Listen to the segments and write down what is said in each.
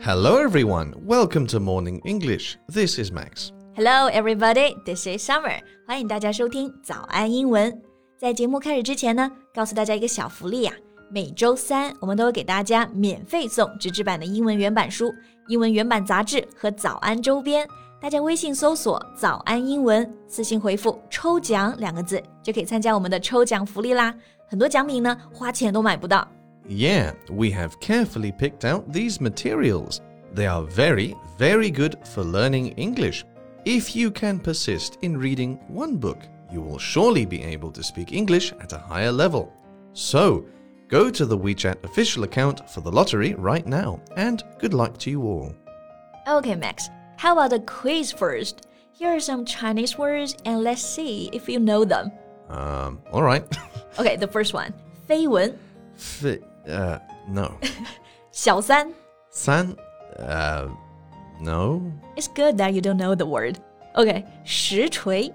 Hello, everyone. Welcome to Morning English. This is Max. Hello, everybody. This is Summer. 欢迎大家收听早安英文。在节目开始之前呢，告诉大家一个小福利呀、每周三我们都会给大家免费送纸质版的英文原版书、英文原版杂志和早安周边。大家微信搜索“早安英文”，私信回复“抽奖”两个字，就可以参加我们的抽奖福利啦。很多奖品呢，花钱都买不到。 Yeah, we have carefully picked out these materials. They are very, very good for learning English. If you can persist in reading one book, you will surely be able to speak English at a higher level. So, go to the WeChat official account for the lottery right now, and good luck to you all. Okay, Max. How about the quiz first? Here are some Chinese words, and let's see if you know them. Um, all right. Okay, the first one. 绯闻 Fi- uh, no. 小三 San, uh, no. It's good that you don't know the word. Okay, 实锤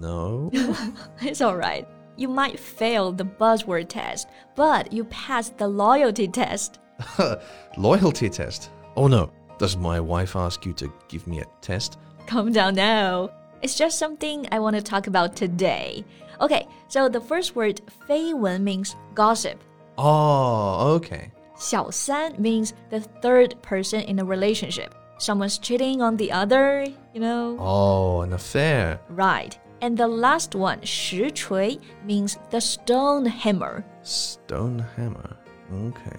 No. It's alright. You might fail the buzzword test, but you passed the loyalty test. Loyalty test. Oh no. Does my wife ask you to give me a test? Calm down now. It's just something I want to talk about today. Okay, so the first word 绯闻 means gossip. Oh, okay. 小三 means the third person in a relationship. Someone's cheating on the other, you know? Oh, an affair. Right. And the last one, 实锤 means the stone hammer. Stone hammer. Okay.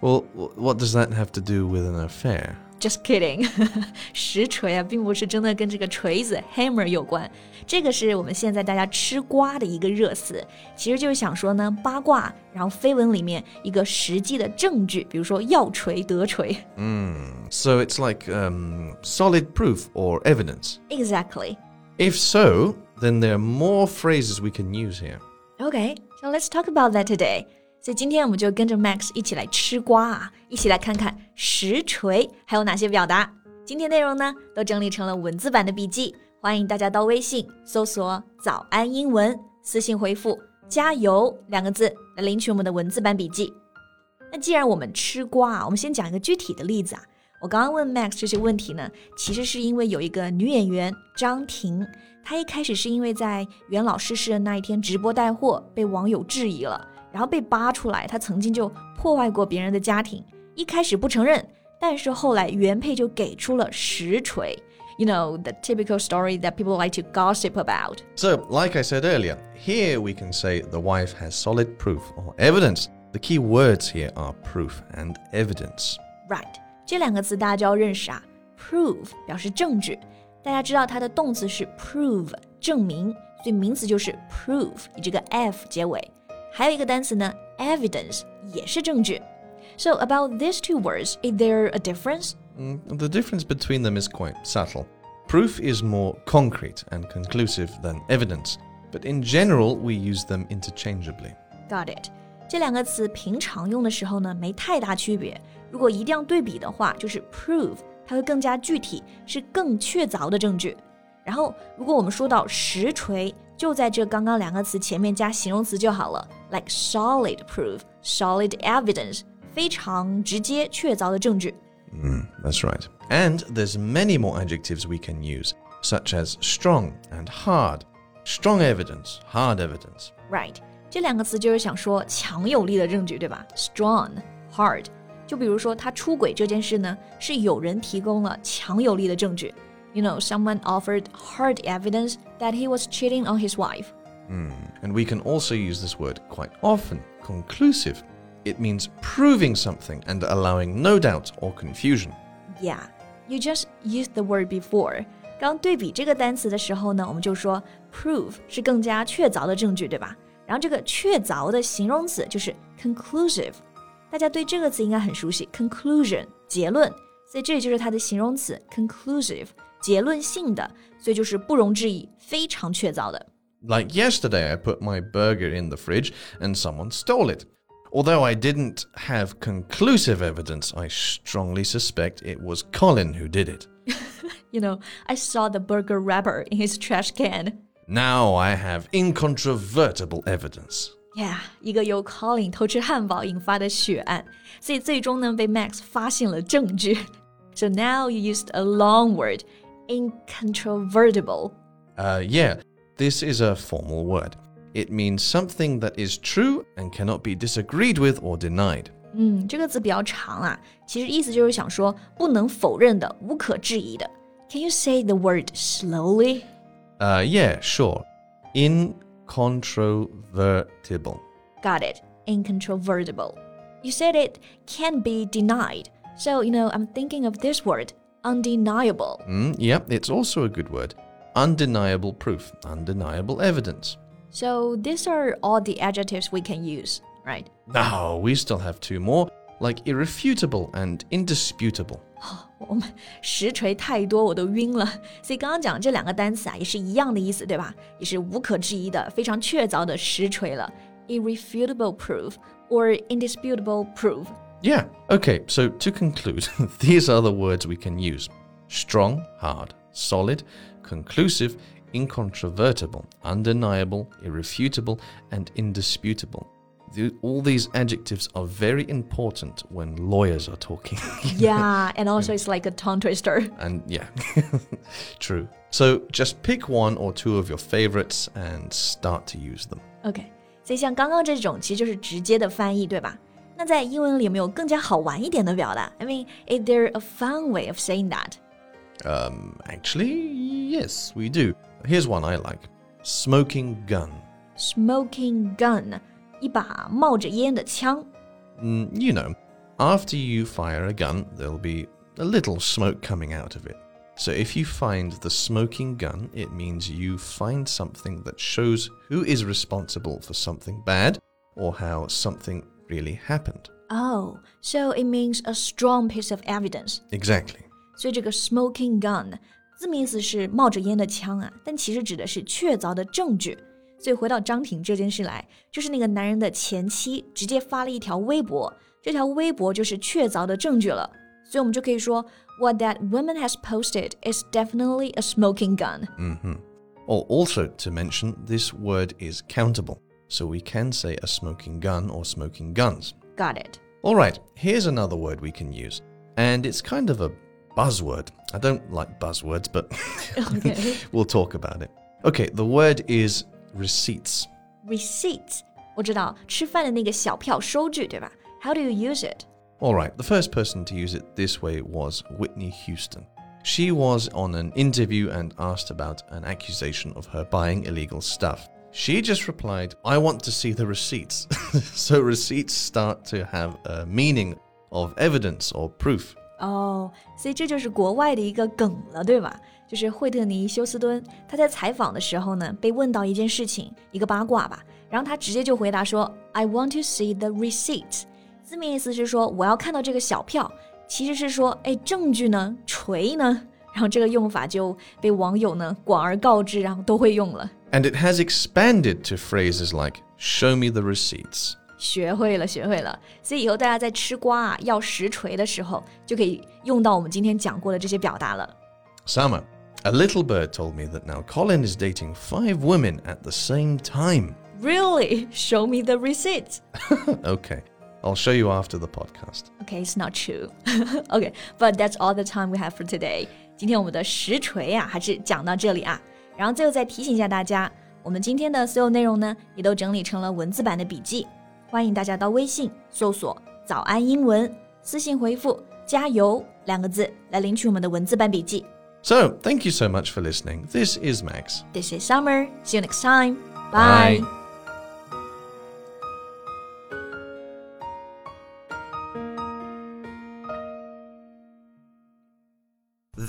Well, wh- what does that have to do with an affair? Just kidding，实锤啊，并不是真的跟这个锤子 hammer 有关，这个是我们现在大家吃瓜的一个热词，其实就是想说呢，八卦，然后绯闻里面一个实际的证据，比如说要锤得锤。 So it's like um, solid proof or evidence. Exactly. If so, then there are more phrases we can use here. Okay, so let's talk about that today. 所以今天我们就跟着 Max 一起来吃瓜啊，一起来看看实锤还有哪些表达。今天内容呢都整理成了文字版的笔记，欢迎大家到微信搜索“早安英文”，私信回复“加油”两个字来领取我们的文字版笔记。那既然我们吃瓜啊，我们先讲一个具体的例子啊。我刚刚问 Max 这些问题呢，其实是因为有一个女演员张婷，她一开始是因为在袁老逝世的那一天直播带货被网友质疑了，然后被扒出来，她曾经就破坏过别人的家庭。一开始不承认，但是后来原配就给出了实锤。You know the typical story that people like to gossip about. So, like I said earlier, here we can say the wife has solid proof or evidence. The key words here are proof and evidence. Right，这两个词大家就要认识啊。Prove 表示证据，大家知道它的动词是 prove 证明，所以名词就是 prove 以这个 f 结尾。 还有一个单词呢，evidence 也是证据。So about these two words, is there a difference? Mm, The difference between them is quite subtle. Proof is more concrete and conclusive than evidence, but in general, we use them interchangeably. Got it。这两个词平常用的时候呢，没太大区别。如果一定要对比的话，就是 prove，它会更加具体，是更确凿的证据。然后，如果我们说到实锤， 就在这刚刚两个词前面加形容词就好了，like solid proof、solid evidence，非常直接确凿的证据。 Mm, that's right. And there's many more adjectives we can use, such as strong and hard. Strong evidence, hard evidence. Right，这两个词就是想说强有力的证据，对吧？Strong、hard，就比如说他出轨这件事呢，是有人提供了强有力的证据。 You know, someone offered hard evidence that he was cheating on his wife. And we can also use this word quite often conclusive. It means proving something and allowing no doubt or confusion. Yeah, you just used the word before. 刚对比这个单词的时候呢，我们就说 prove 是更加确凿的证据，对吧？然后这个确凿的形容词就是 conclusive，大家对这个词应该很熟悉，conclusion 结论，所以这里就是它的形容词 conclusive 结论性的，所以就是不容置疑，非常确凿的。 Like yesterday, I put my burger in the fridge and someone stole it. Although I didn't have conclusive evidence, I strongly suspect it was Colin who did it. You know, I saw the burger wrapper in his trash can. Now I have incontrovertible evidence. Yeah，一个由 Colin 偷吃汉堡引发的血案，所以最终呢被 Max 发现了证据。So now you used a long word, incontrovertible. Uh, yeah, this is a formal word. It means something that is true and cannot be disagreed with or denied. 嗯，这个字比较长啊，其实意思就是想说不能否认的、无可置疑的。Can you say the word slowly? Uh, yeah, sure. Incontrovertible. Got it. Incontrovertible. You said it can be denied. So, you know, I'm thinking of this word, undeniable. Mm, yep, it's also a good word. Undeniable proof, undeniable evidence. So, these are all the adjectives we can use, right? No, we still have two more, like irrefutable and indisputable. 我们实锤太多，我都晕了。所以刚刚讲这两个单词啊，也是一样的意思，对吧？也是无可置疑的、非常确凿的实锤了。Irrefutable proof or indisputable proof. Yeah, okay, so to conclude, these are the words we can use strong, hard, solid, conclusive, incontrovertible, undeniable, irrefutable, and indisputable. The, all these adjectives are very important when lawyers are talking. yeah, and also it's like a tongue twister. And yeah, true. So just pick one or two of your favorites and start to use them. OK，所以像刚刚这种其实就是直接的翻译，对吧？ 那在英文里有没有更加好玩一点的表达？I mean, is there a fun way of saying that? Um, actually, yes, we do. Here's one I like: smoking gun. Smoking gun. 一把冒着烟的枪。Mm, you know, after you fire a gun, there'll be a little smoke coming out of it. So if you find the smoking gun, it means you find something that shows who is responsible for something bad or how something really happened. Oh, so it means a strong piece of evidence. Exactly. 所以这个 smoking gun 字面意思是冒着烟的枪啊，但其实指的是确凿的证据。所以回到张婷这件事来，就是那个男人的前妻直接发了一条微博，这条微博就是确凿的证据了。所以我们就可以说，What that woman has posted is definitely a smoking gun. Mm-hmm. Or also to mention, this word is countable, so we can say a smoking gun or smoking guns. Got it. All right, here's another word we can use, and it's kind of a buzzword. I don't like buzzwords, but okay. we'll talk about it. Okay, the word is receipts. Receipts. 我知道吃饭的那个小票收据，对吧？How do you use it? All right, the first person to use it this way was Whitney Houston. She was on an interview and asked about an accusation of her buying illegal stuff. She just replied, I want to see the receipts. so receipts start to have a meaning of evidence or proof. 哦，所以这就是国外的一个梗了，对吧？就是惠特尼·休斯敦，他在采访的时候呢，被问到一件事情，一个八卦吧，然后他直接就回答说：“I want to see the receipt。”字面意思是说我要看到这个小票，其实是说，哎，证据呢？锤呢？ 然后这个用法就被网友呢广而告之，然后都会用了。And it has expanded to phrases like "Show me the receipts." 学会了，学会了。所以以后大家在吃瓜啊要实锤的时候，就可以用到我们今天讲过的这些表达了。Summer. A little bird told me that now Colin is dating five women at the same time. Really? Show me the receipt. okay, I'll show you after the podcast. Okay, it's not true. okay, but that's all the time we have for today. 今天我们的实锤啊，还是讲到这里啊。然后最后再提醒一下大家，我们今天的所有内容呢，也都整理成了文字版的笔记，欢迎大家到微信搜索“早安英文”，私信回复“加油”两个字来领取我们的文字版笔记。so, thank you so much for listening. This is Max. This is Summer. See you next time. Bye. Bye.